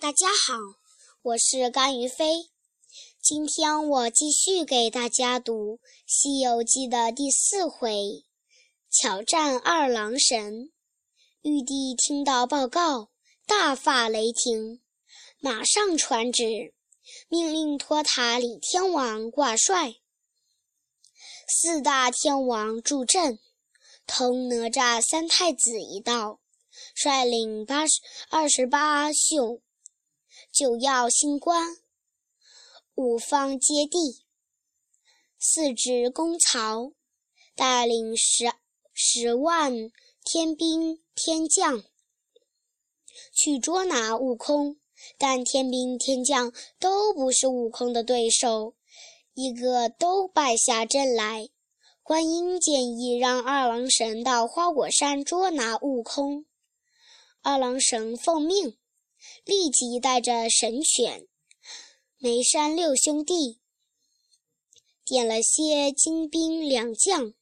大家好，我是甘于飞。今天我继续给大家读《西游记》的第四回“巧战二郎神”。玉帝听到报告，大发雷霆，马上传旨，命令托塔李天王挂帅，四大天王助阵，同哪吒三太子一道，率领八十二十八宿。九曜星官，五方揭谛，四支公曹，带领十十万天兵天将去捉拿悟空，但天兵天将都不是悟空的对手，一个都败下阵来。观音建议让二郎神到花果山捉拿悟空，二郎神奉命。立即带着神犬、梅山六兄弟，点了些精兵良将，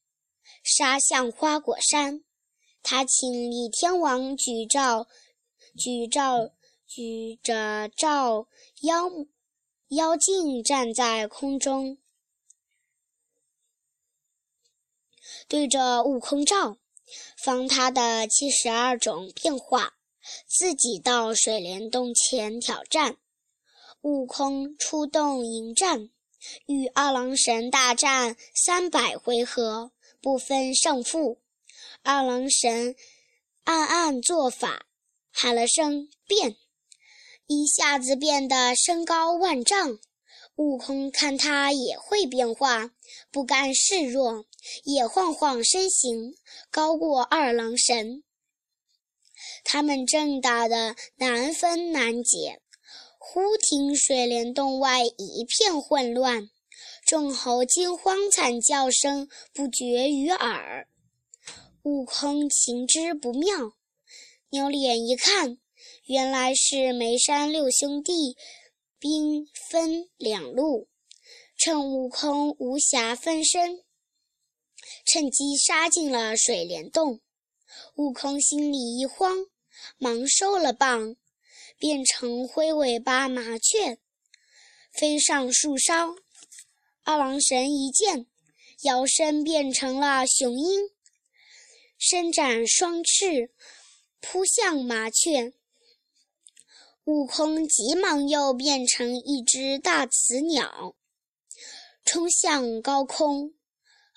杀向花果山。他请李天王举照、举照、举着照妖妖镜站在空中，对着悟空照，放他的七十二种变化。自己到水帘洞前挑战，悟空出动迎战，与二郎神大战三百回合，不分胜负。二郎神暗暗做法，喊了声“变”，一下子变得身高万丈。悟空看他也会变化，不甘示弱，也晃晃身形，高过二郎神。他们正打得难分难解，忽听水帘洞外一片混乱，众猴惊慌惨叫声不绝于耳。悟空情知不妙，扭脸一看，原来是梅山六兄弟兵分两路，趁悟空无暇分身，趁机杀进了水帘洞。悟空心里一慌。忙收了棒，变成灰尾巴麻雀，飞上树梢。二郎神一见，摇身变成了雄鹰，伸展双翅，扑向麻雀。悟空急忙又变成一只大雌鸟，冲向高空。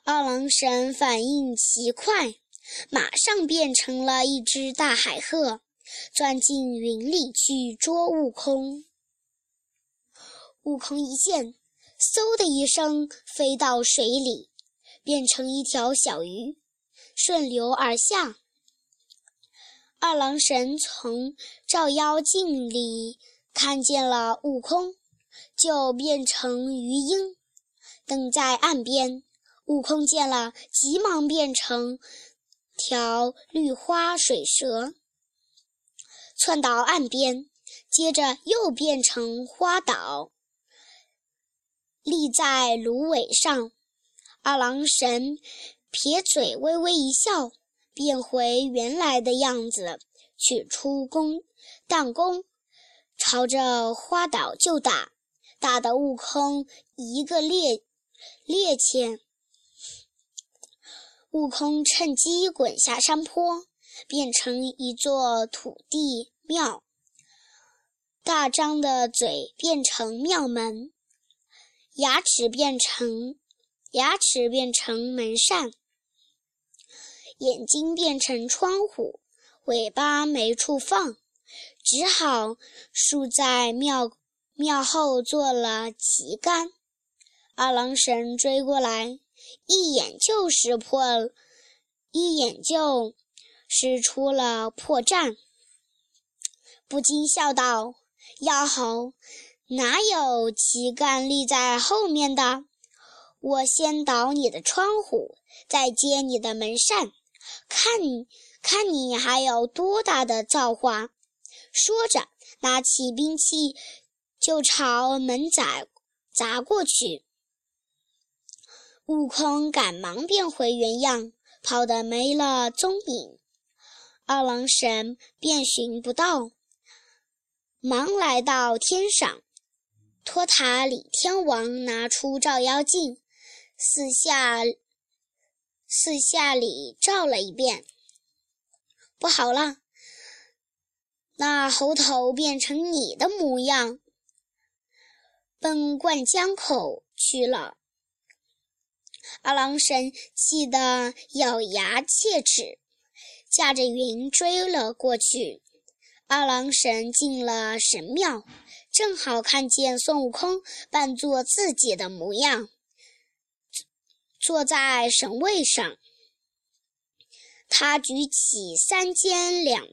二郎神反应奇快。马上变成了一只大海鹤，钻进云里去捉悟空。悟空一见，嗖的一声飞到水里，变成一条小鱼，顺流而下。二郎神从照妖镜里看见了悟空，就变成鱼鹰，等在岸边。悟空见了，急忙变成。条绿花水蛇窜到岸边，接着又变成花岛，立在芦苇上。二郎神撇嘴微微一笑，变回原来的样子，取出弓弹弓，朝着花岛就打，打得悟空一个趔趔趄。悟空趁机滚下山坡，变成一座土地庙。大张的嘴变成庙门，牙齿变成牙齿变成门扇，眼睛变成窗户，尾巴没处放，只好竖在庙庙后做了旗杆。二郎神追过来。一眼就识破，一眼就识出了破绽，不禁笑道：“妖猴，哪有旗杆立在后面的？我先捣你的窗户，再揭你的门扇，看看你还有多大的造化！”说着，拿起兵器就朝门仔砸过去。悟空赶忙变回原样，跑得没了踪影。二郎神遍寻不到，忙来到天上，托塔李天王拿出照妖镜，四下四下里照了一遍，不好了，那猴头变成你的模样，奔灌江口去了。二郎神气得咬牙切齿，驾着云追了过去。二郎神进了神庙，正好看见孙悟空扮作自己的模样，坐在神位上。他举起三尖两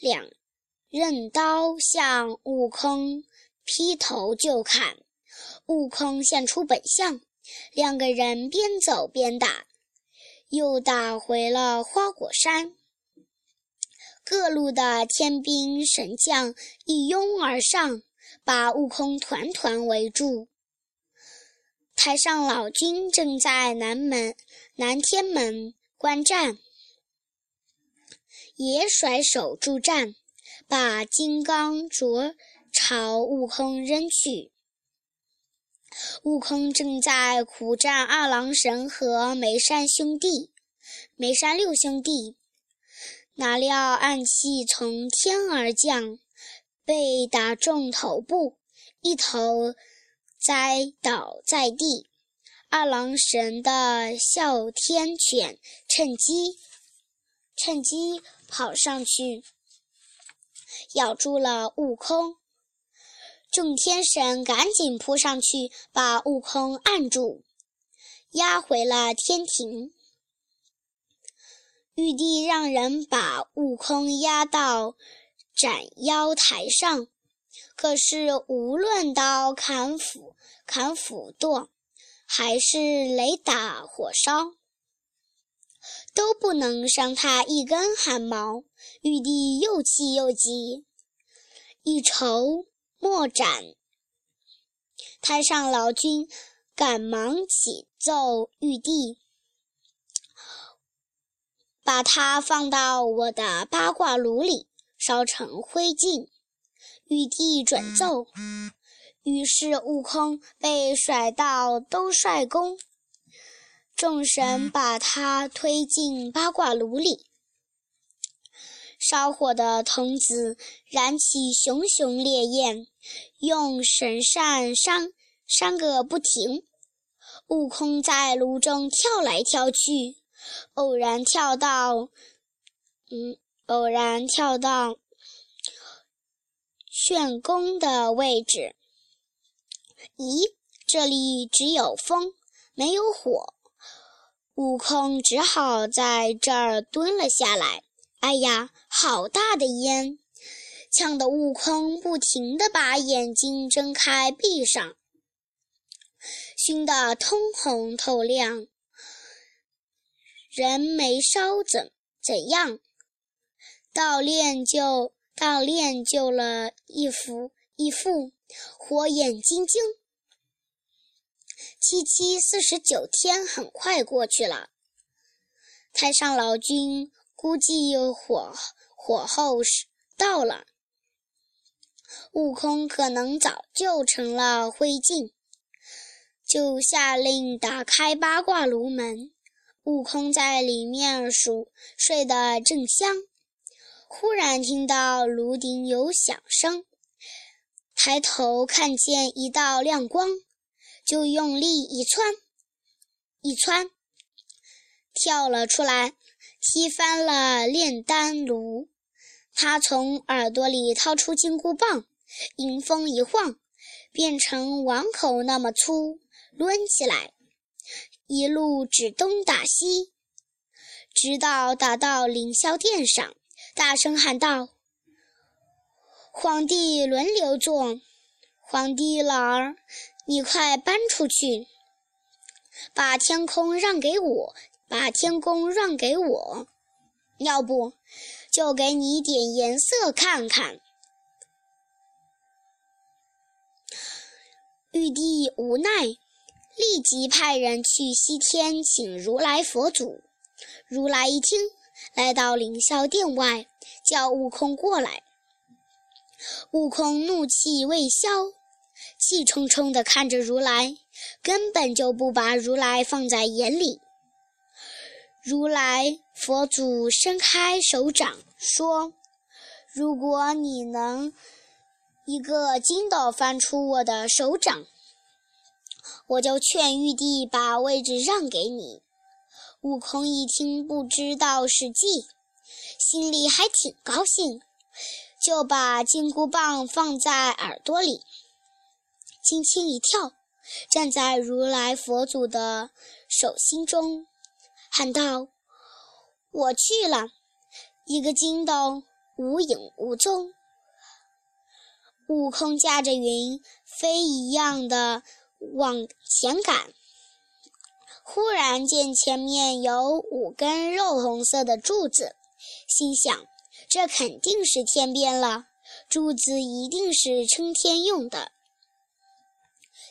两刃刀，向悟空劈头就砍。悟空现出本相。两个人边走边打，又打回了花果山。各路的天兵神将一拥而上，把悟空团团围住。太上老君正在南门南天门观战，也甩手助战，把金刚镯朝悟空扔去。悟空正在苦战二郎神和梅山兄弟、梅山六兄弟，哪料暗器从天而降，被打中头部，一头栽倒在地。二郎神的哮天犬趁机趁机跑上去，咬住了悟空。众天神赶紧扑上去，把悟空按住，押回了天庭。玉帝让人把悟空押到斩妖台上，可是无论刀砍斧、砍斧剁，还是雷打火烧，都不能伤他一根汗毛。玉帝又气又急，一筹。莫斩！太上老君赶忙启奏玉帝，把他放到我的八卦炉里烧成灰烬。玉帝准奏。于是悟空被甩到兜率宫，众神把他推进八卦炉里。烧火的童子燃起熊熊烈焰，用神扇扇扇个不停。悟空在炉中跳来跳去，偶然跳到，嗯，偶然跳到旋宫的位置。咦，这里只有风，没有火。悟空只好在这儿蹲了下来。哎呀，好大的烟！呛得悟空不停地把眼睛睁开闭上，熏得通红透亮。人没烧怎怎样？倒练就倒练就了一副一副火眼金睛。七七四十九天很快过去了，太上老君。估计火火候是到了，悟空可能早就成了灰烬，就下令打开八卦炉门。悟空在里面熟睡得正香，忽然听到炉顶有响声，抬头看见一道亮光，就用力一窜，一窜，跳了出来。踢翻了炼丹炉，他从耳朵里掏出金箍棒，迎风一晃，变成碗口那么粗，抡起来，一路指东打西，直到打到凌霄殿上，大声喊道：“皇帝轮流坐，皇帝老儿，你快搬出去，把天空让给我。”把天宫让给我，要不就给你点颜色看看。玉帝无奈，立即派人去西天请如来佛祖。如来一听，来到凌霄殿外，叫悟空过来。悟空怒气未消，气冲冲地看着如来，根本就不把如来放在眼里。如来佛祖伸开手掌说：“如果你能一个筋斗翻出我的手掌，我就劝玉帝把位置让给你。”悟空一听，不知道是计，心里还挺高兴，就把金箍棒放在耳朵里，轻轻一跳，站在如来佛祖的手心中，喊道：“我去了！”一个筋斗无影无踪，悟空驾着云飞一样的往前赶。忽然见前面有五根肉红色的柱子，心想：这肯定是天边了，柱子一定是撑天用的。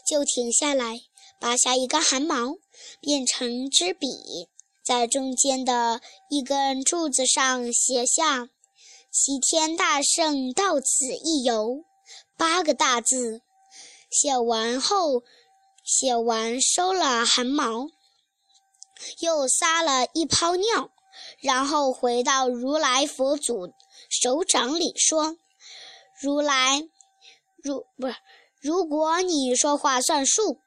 就停下来，拔下一根汗毛，变成支笔，在中间的一根柱子上写下“齐天大圣到此一游”八个大字。写完后，写完收了汗毛。又撒了一泡尿，然后回到如来佛祖手掌里说：“如来，如不是，如果你说话算数，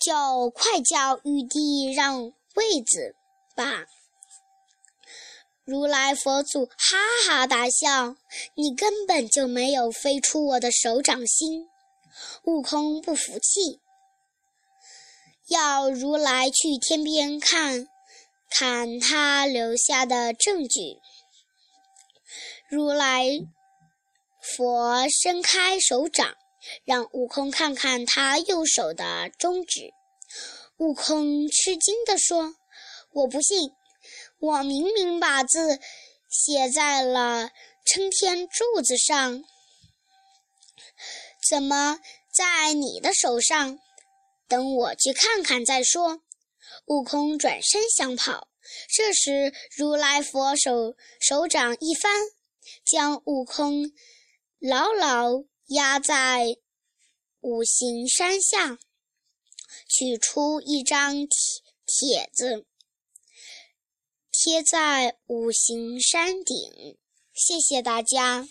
就快叫玉帝让位子吧。”如来佛祖哈哈大笑：“你根本就没有飞出我的手掌心。”悟空不服气。要如来去天边看，看他留下的证据。如来佛伸开手掌，让悟空看看他右手的中指。悟空吃惊地说：“我不信，我明明把字写在了撑天柱子上，怎么在你的手上？”等我去看看再说。悟空转身想跑，这时如来佛手手掌一翻，将悟空牢牢压在五行山下，取出一张帖帖子，贴在五行山顶。谢谢大家。